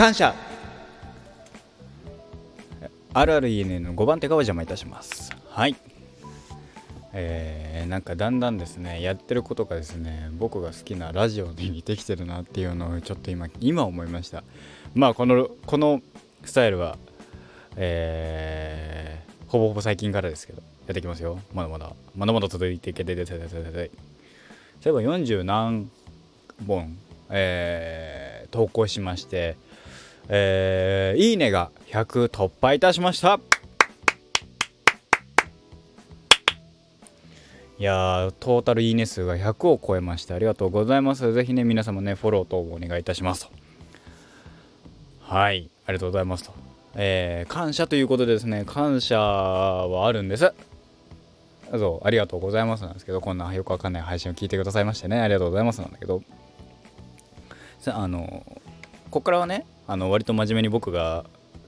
感謝。あるある ENN の5番手がお邪魔いたします。はい。えー、なんかだんだんですねやってることがですね僕が好きなラジオに似てきてるなっていうのをちょっと今今思いました。まあこのこのスタイルはえー、ほぼほぼ最近からですけどやっていきますよ。まだまだ。まだまだ続いていけててててててそういえば40何本えー、投稿しましてえー、いいねが100突破いたしましたいやトータルいいね数が100を超えましてありがとうございます。ぜひね、皆様ね、フォロー等お願いいたしますと。はい、ありがとうございますと。えー、感謝ということでですね、感謝はあるんです。そう、ありがとうございますなんですけど、こんなよくわかんない配信を聞いてくださいましてね、ありがとうございますなんだけど、さあの、ここからはね、あの割と真面目に僕が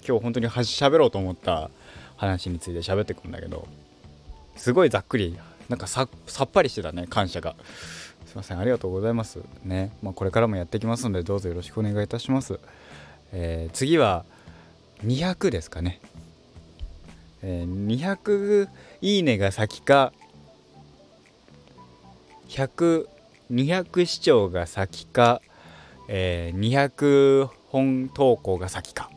今日本当に喋ろうと思った話について喋ってくんだけど、すごいざっくりなんかさっぱりしてたね感謝が。すいませんありがとうございます。ね。まあ、これからもやっていきますのでどうぞよろしくお願いいたします、えー、次は200ですかね、えー、200いいねが先か100 200視聴が先か、えー、200本投稿が先か。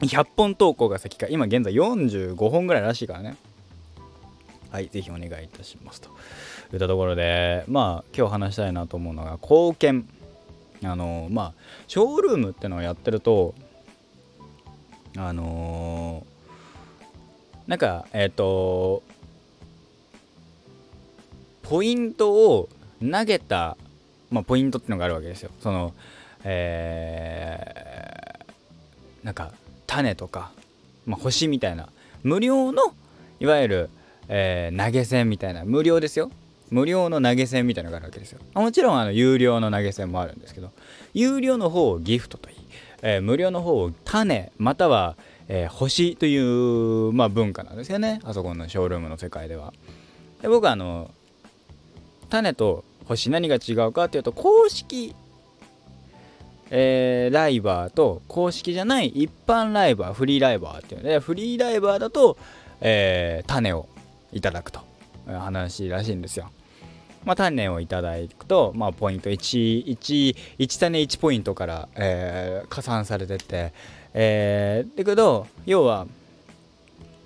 100本投稿が先か。今現在45本ぐらいらしいからね。はい、ぜひお願いいたしますと。いったところで、まあ、今日話したいなと思うのが、貢献。あのまあ、ショールームってのをやってると、あのー、なんか、えっ、ー、と、ポイントを投げた、まあ、ポイントってのがあるわけですよ。その、えー、なんか、種とか、まあ、星みたいな、無料の、いわゆる、えー、投げ銭みたいな。無料ですよ。無料の投げ銭みたいなのがあるわけですよ。もちろんあの有料の投げ銭もあるんですけど有料の方をギフトといい、えー、無料の方を種または、えー、星という、まあ、文化なんですよね。あそこのショールームの世界では。で僕はあの種と星何が違うかっていうと公式えー、ライバーと公式じゃない一般ライバーフリーライバーっていうのでフリーライバーだと、えー、種をいただくと話らしいんですよ。まあ、種をいただくと、まあ、ポイント1、1、1種1ポイントから、えー、加算されてて、えー、だけど、要は、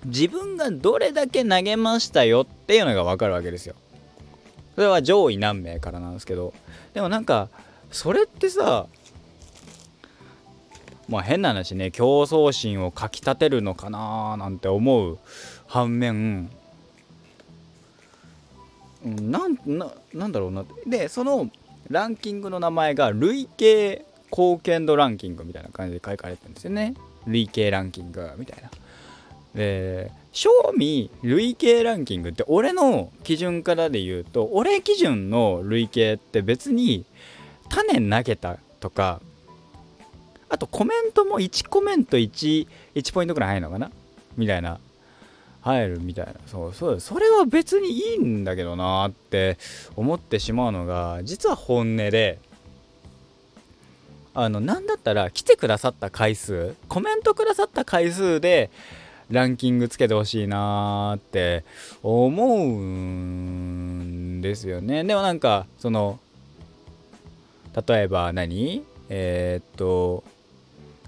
自分がどれだけ投げましたよっていうのが分かるわけですよ。それは上位何名からなんですけど、でもなんか、それってさ、まあ変な話ね、競争心をかきたてるのかななんて思う反面、なんななんだろうな。でそのランキングの名前が累計貢献度ランキングみたいな感じで書かれてるんですよね。累計ランキングみたいな。で賞味累計ランキングって俺の基準からで言うと俺基準の累計って別に種投げたとかあとコメントも1コメント 1, 1ポイントぐらい入るのかな？みたいな。入るみたいな。そうそうそれは別にいいんだけどなって思ってしまうのが実は本音であの何だったら来てくださった回数コメントくださった回数でランキングつけてほしいなーって思うんですよね。でもなんかその例えば何？えー、っと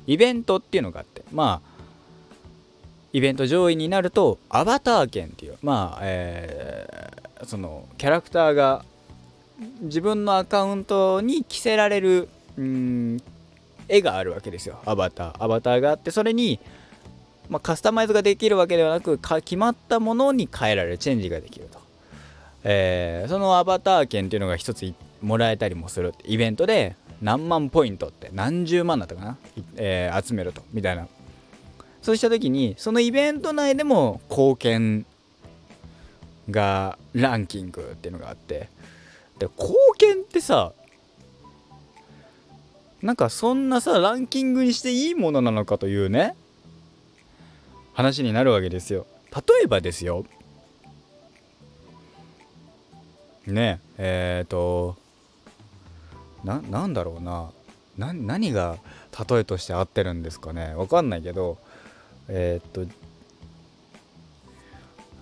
イベントっていうのがあってまあイベント上位になるとアバター券っていうまあ、えー、そのキャラクターが自分のアカウントに着せられるうん絵があるわけですよ。アバター。アバターがあってそれに、まあ、カスタマイズができるわけではなく決まったものに変えられるチェンジができると、えー、そのアバター券っていうのが一つもらえたりもするイベントで何万ポイントって何十万だったかな、えー、集めるとみたいな。そうした時にそのイベント内でも貢献がランキングっていうのがあって。で貢献ってさなんかそんなさランキングにしていいものなのかというね話になるわけですよ。例えばですよ。ねええっ、ー、とななんだろうな。何が例えとして合ってるんですかね。わかんないけどえー、っと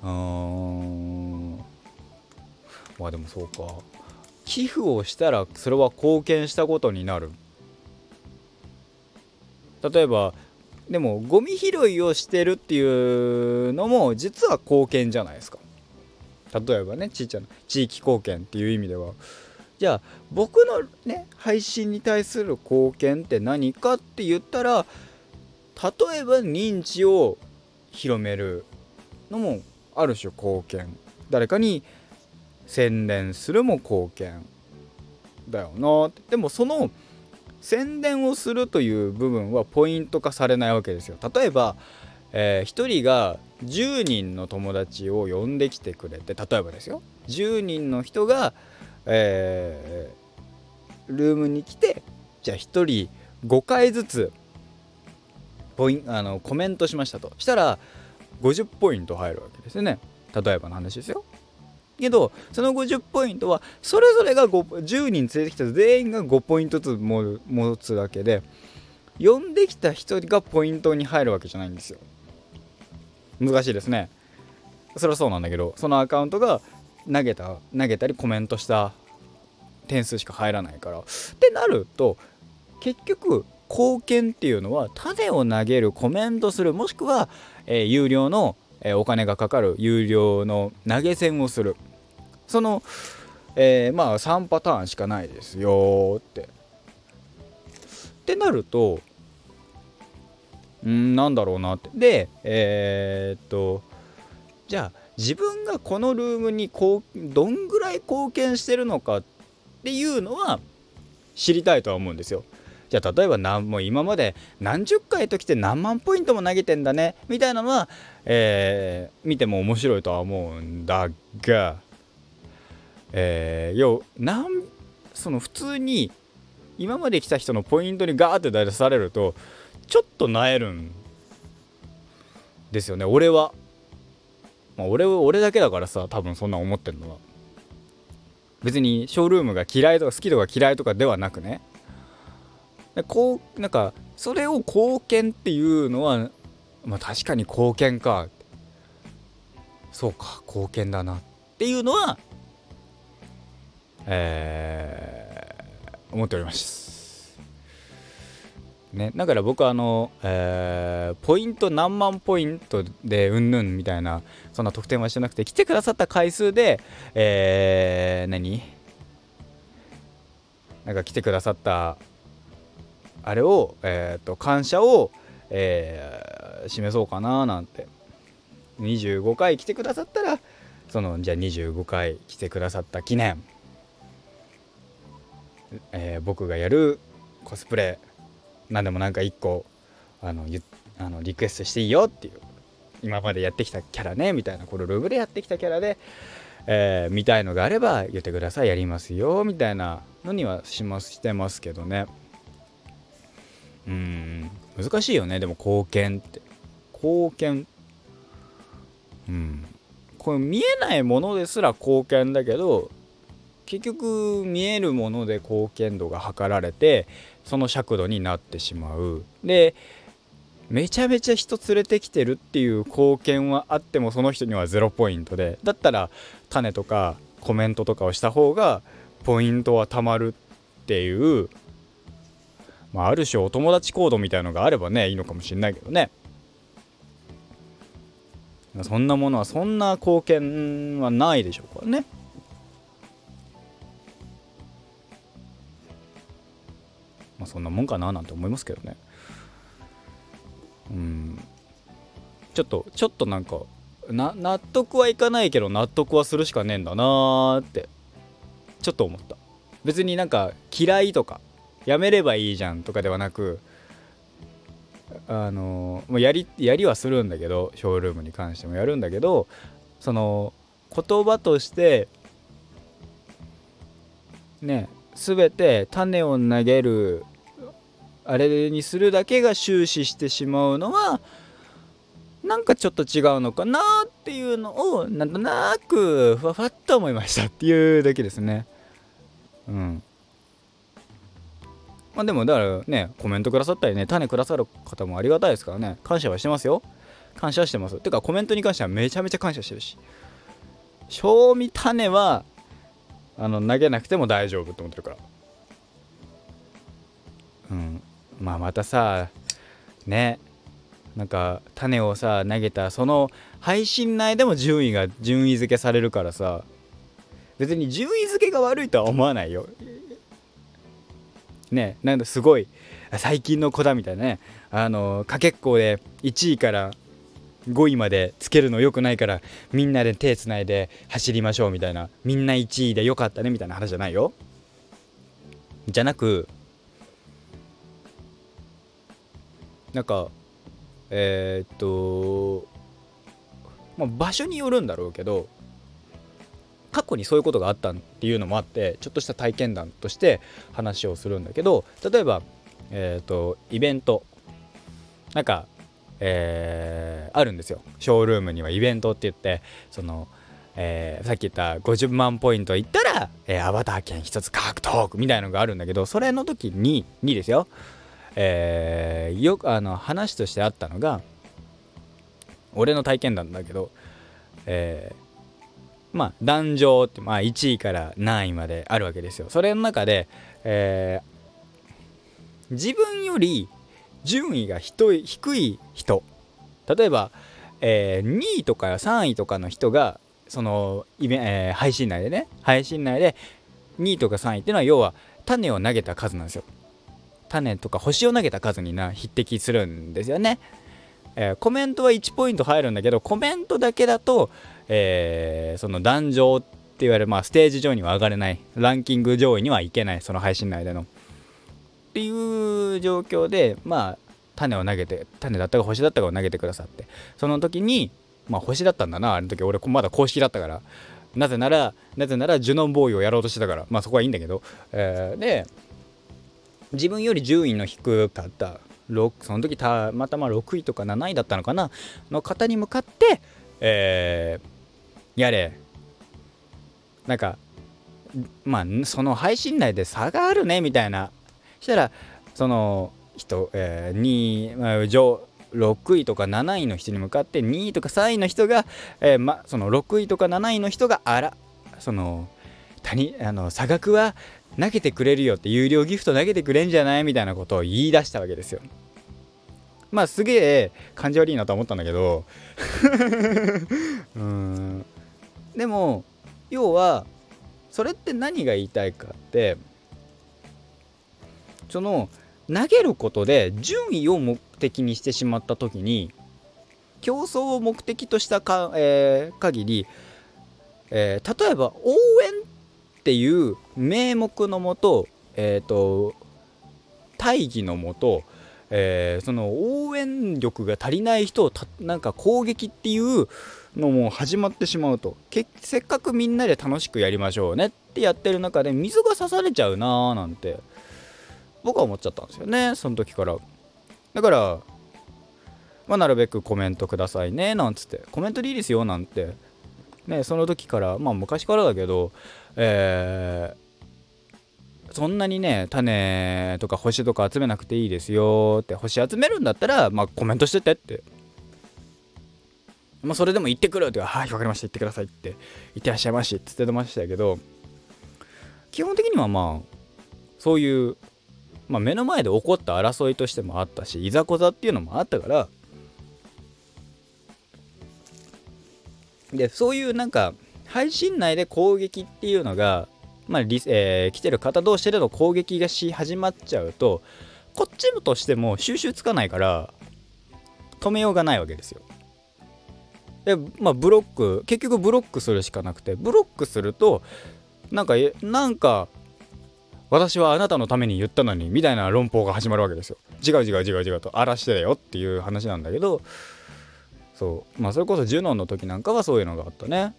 うん。まあでもそうか。寄付をしたらそれは貢献したことになる。例えばでもゴミ拾いをしてるっていうのも実は貢献じゃないですか。例えばねちっちゃな地域貢献っていう意味ではじゃあ僕のね配信に対する貢献って何かって言ったら例えば認知を広めるのもある種貢献。誰かに宣伝するも貢献だよなでもその宣伝をするという部分はポイント化されないわけですよ。例えば、えー、1人が10人の友達を呼んできてくれて例えばですよ。10人の人が、えー、ルームに来てじゃあ1人5回ずつポインあのコメントしましたと。したら50ポイント入るわけですよね。例えばの話ですよ。けどその50ポイントはそれぞれが10人連れてきた全員が5ポイントずつ持つだけで呼んできた人がポイントに入るわけじゃないんですよ。難しいですね。それはそうなんだけどそのアカウントが投げた投げたりコメントした点数しか入らないから。ってなると結局貢献っていうのは種を投げるコメントするもしくは、えー、有料の、えー、お金がかかる有料の投げ銭をする。その、えー、まあ3パターンしかないですよって。ってなるとんなんだろうなってでえー、っとじゃあ自分がこのルームにこうどんぐらい貢献してるのかっていうのは知りたいとは思うんですよ。じゃあ例えば何もう今まで何十回と来て何万ポイントも投げてんだねみたいなのは、えー、見ても面白いとは思うんだが、えー、要なんその普通に今まで来た人のポイントにガーって出されるとちょっとなえるんですよね俺は。まあ、俺俺だけだからさ多分そんな思ってるのは。別にショールームが嫌いとか好きとか嫌いとかではなくねこうなんかそれを貢献っていうのはまあ確かに貢献かそうか貢献だなっていうのはえー、思っております。ね、だから僕はあの、えー、ポイント何万ポイントでうんぬんみたいなそんな特典はしてなくて来てくださった回数で、えー、何？なんか来てくださったあれを、えーと、感謝を、えー、示そうかななんて。25回来てくださったらそのじゃあ25回来てくださった記念、えー、僕がやるコスプレ何でもなんか1個あのあのリクエストしていいよっていう今までやってきたキャラねみたいなこのルームでやってきたキャラで、えー、見たいのがあれば言ってくださいやりますよみたいなのにはしますしてますけどね。うん難しいよねでも貢献って。貢献。うん。これ見えないものですら貢献だけど結局見えるもので貢献度が測られてその尺度になってしまう。でめちゃめちゃ人連れてきてるっていう貢献はあってもその人には0ポイントでだったら種とかコメントとかをした方がポイントはたまるっていうまあ、ある種お友達コードみたいのがあればねいいのかもしれないけどね。そんなものはそんな貢献はないでしょうからね。そんなもんかななんて思いますけどね。うん。ちょっとちょっとなんかな納得はいかないけど納得はするしかねえんだなーってちょっと思った。別になんか嫌いとかやめればいいじゃんとかではなくあのもうやりやりはするんだけどショールームに関してもやるんだけどその言葉としてね全て種を投げるあれにするだけが終始してしまうのはなんかちょっと違うのかなっていうのをなんとなくふわふわっと思いましたっていうだけですね。うん。まあでもだからねコメントくださったりね種くださる方もありがたいですからね。感謝はしてますよ。感謝してます。てかコメントに関してはめちゃめちゃ感謝してるし。賞味種はあの投げなくても大丈夫って思ってるから。うん。まあまたさねなんか種をさ投げたその配信内でも順位が順位付けされるからさ別に順位付けが悪いとは思わないよ。ねなんだすごい最近の子だみたいなねあのかけっこで1位から5位までつけるの良くないからみんなで手つないで走りましょうみたいなみんな1位で良かったねみたいな話じゃないよ。じゃなくなんかえー、っとまあ場所によるんだろうけど過去にそういうことがあったっていうのもあってちょっとした体験談として話をするんだけど例えばえー、っとイベント。なんかえー、あるんですよ。ショールームにはイベントって言ってその、えー、さっき言った50万ポイントいったら、えー、アバター券1つ獲得みたいのがあるんだけどそれの時ににですよ、えー、よくあの話としてあったのが俺の体験談だけど、えー、まあ壇上って、まあ、1位から何位まであるわけですよ。それの中で、えー、自分より順位が低い人。例えば、えー、2位とか3位とかの人がそのイベ、えー、配信内でね配信内で2位とか3位っていうのは要は種を投げた数なんですよ。種とか星を投げた数にな匹敵するんですよね、えー、コメントは1ポイント入るんだけどコメントだけだと、えー、その壇上って言われる、まあ、ステージ上には上がれないランキング上位にはいけないその配信内での。っていう状況でまあ種を投げて種だったか星だったかを投げてくださって。その時にまあ星だったんだなあの時。俺まだ公式だったから。なぜならなぜならジュノンボーイをやろうとしてたから。まあそこはいいんだけど、えー、で自分より順位の低かったその時たまたま6位とか7位だったのかなの方に向かってえー、やれ。なんかまあその配信内で差があるねみたいな。したらその人、えー、2位、まあ、上6位とか7位の人に向かって2位とか3位の人が、えー、ま、その6位とか7位の人があらその谷あの差額は投げてくれるよって有料ギフト投げてくれんじゃないみたいなことを言い出したわけですよ。まあすげえ感じ悪いなと思ったんだけど うんでも要はそれって何が言いたいかってその投げることで順位を目的にしてしまった時に競争を目的としたか、えー、限り、えー、例えば応援っていう名目のもと,、えーと、大義のもと、えー、その応援力が足りない人をなんか攻撃っていうのも始まってしまうと。せっかくみんなで楽しくやりましょうねってやってる中で水が刺されちゃうなーなんて僕は思っちゃったんですよねその時から。だからまあ、なるべくコメントくださいねなんつって。コメントでいいですよなんて。ねその時からまあ昔からだけどえー、そんなにね種とか星とか集めなくていいですよって星集めるんだったらまあコメントしててって。まあそれでも行ってくるってはい分かりました行ってくださいって行ってらっしゃいましって言ってましたけど基本的にはまあそういうまあ、目の前で起こった争いとしてもあったしいざこざっていうのもあったからでそういうなんか配信内で攻撃っていうのが、まあえー、来てる方同士での攻撃がし始まっちゃうとこっちとしても収集つかないから止めようがないわけですよ。でまあブロック結局ブロックするしかなくてブロックするとなんかなんか私はあなたのために言ったのにみたいな論法が始まるわけですよ違う違う違う違うと荒らしてだよっていう話なんだけどそう。まあそれこそジュノンの時なんかはそういうのがあったね。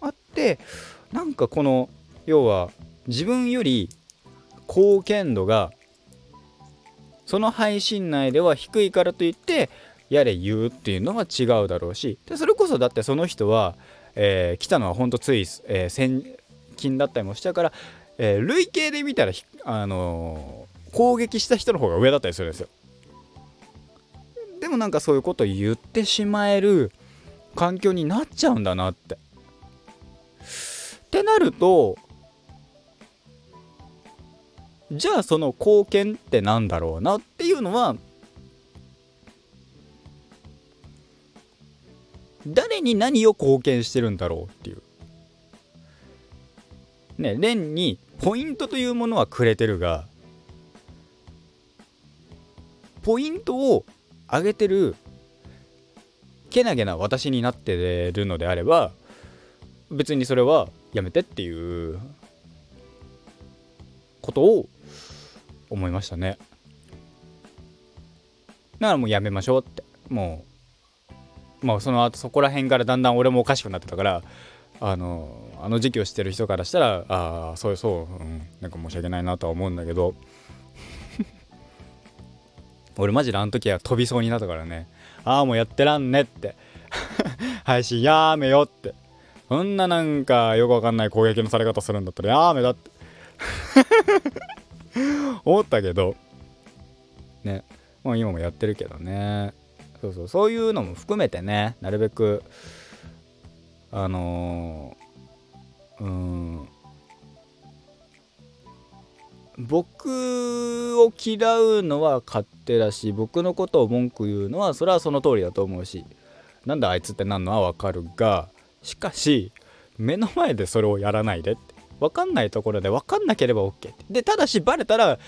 あってなんかこの要は自分より貢献度がその配信内では低いからといってやれ言うっていうのは違うだろうし。でそれこそだってその人は、えー、来たのはほんとつい、えー、先近だったりもしたからえー、累計で見たらあの攻撃した人の方が上だったりするんですよ。もなんかそういうこと言ってしまえる環境になっちゃうんだなってってなるとじゃあその貢献ってなんだろうなっていうのは誰に何を貢献してるんだろうっていう。ね、レンにポイントというものはくれてるが、ポイントを上げてるけなげな私になってるのであれば、別にそれはやめてっていうことを思いましたね。だからもうやめましょうって。もう、まあその後そこら辺からだんだん俺もおかしくなってたから、あの、あの時期を知ってる人からしたら、ああ、そうそう、うん、なんか申し訳ないなとは思うんだけど、俺マジであの時は飛びそうになったからね、ああ、もうやってらんねって、配信やめよって、そんななんかよくわかんない攻撃のされ方するんだったらやめだって。思ったけど。ね。もう今もやってるけどね。そうそう。そういうのも含めてね。なるべくあのー、うん。僕を嫌うのは勝手だし僕のことを文句言うのはそれはその通りだと思うしなんだあいつってなんのはわかるがしかし目の前でそれをやらないでって分かんないところで分かんなければ OK って。でただしバレたら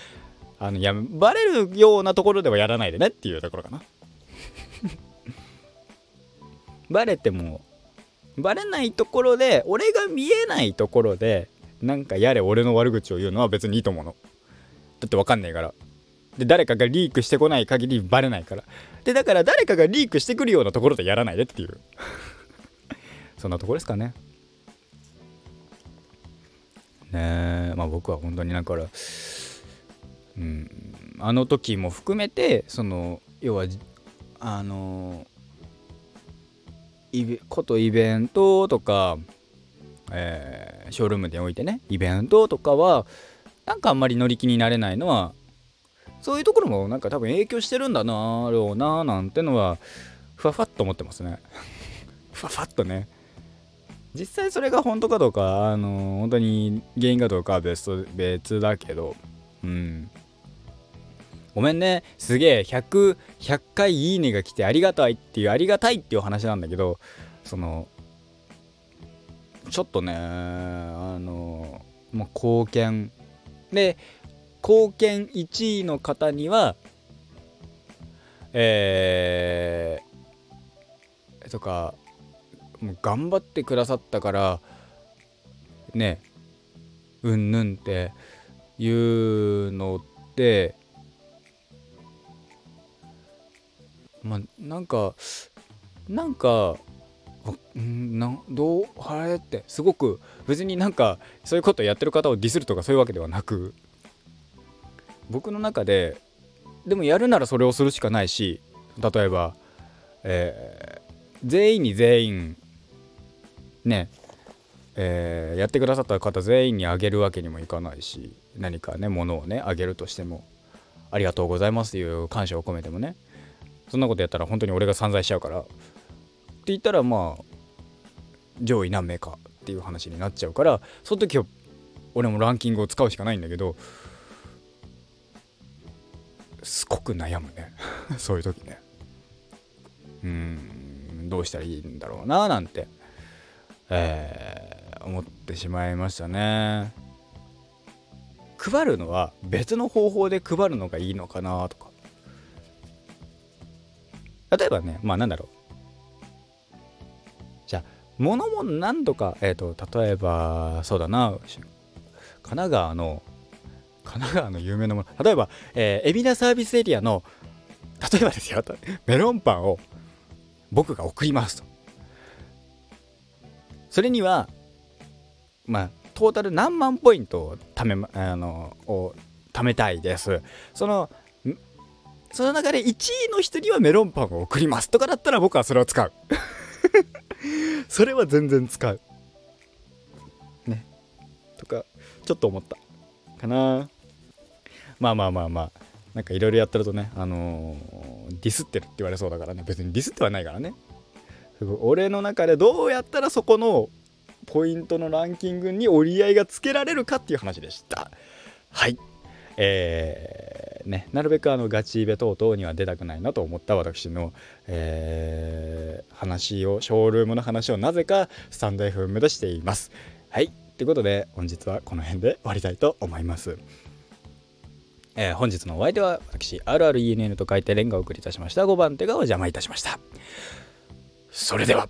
あのやバレるようなところではやらないでねっていうところかな。バレてもバレないところで俺が見えないところでなんかやれ俺の悪口を言うのは別にいいと思うの。だって分かんないから。で誰かがリークしてこない限りバレないから。でだから誰かがリークしてくるようなところでやらないでっていう。そんなとこですかね。ねえまあ僕は本当にだからうんあの時も含めてその要はあのことイベントとか、えー、ショールームにおいてねイベントとかはなんかあんまり乗り気になれないのはそういうところもなんか多分影響してるんだなろうななんてのはふわふわっと思ってますね。ふわふわっとね。実際それが本当かどうかあの本当に原因かどうかは別別だけどうん。ごめんね。すげえ100100回いいねが来てありがたいっていうありがたいっていう話なんだけどそのちょっとねあのまあ貢献。で貢献1位の方にはえー、とかもう頑張ってくださったからねうんぬんっていうのってまあなんかなんかんなどうあれってすごく別になんかそういうことやってる方をディスるとかそういうわけではなく僕の中ででもやるならそれをするしかないし例えば、えー、全員に全員ねえー、やってくださった方全員にあげるわけにもいかないし何かね物をねあげるとしてもありがとうございますという感謝を込めてもねそんなことやったら本当に俺が散財しちゃうからって言ったらまあ上位何名かっていう話になっちゃうからその時は俺もランキングを使うしかないんだけどすごく悩むね。そういう時ね。うんどうしたらいいんだろうななんてえー、思ってしまいましたね。配るのは別の方法で配るのがいいのかなとか。例えばねまあなんだろう。じゃあ物も何度かえっ、ー、と例えばそうだな神奈川の神奈川の有名なもの。例えば、えー、海老名サービスエリアの例えばですよメロンパンを僕が送りますと。それにはまあトータル何万ポイントを貯めあのを貯めたいです。そのその中で1位の人にはメロンパンを送りますとかだったら僕はそれを使う。それは全然使う。ね。とかちょっと思ったかな。まあまあまあまあ。なんかいろいろやってるとねあのー、ディスってるって言われそうだからね。別にディスってはないからね。俺の中でどうやったらそこのポイントのランキングに折り合いがつけられるかっていう話でした。はい。えー、ね、なるべくあのガチイベ等々には出たくないなと思った私の、えー、話をショールームの話をなぜかスタンド FM でしています。はい。ということで本日はこの辺で終わりたいと思います。えー、本日のお相手は私 RRENN と書いてレンガをお送りいたしました5番手がお邪魔いたしました。それでは。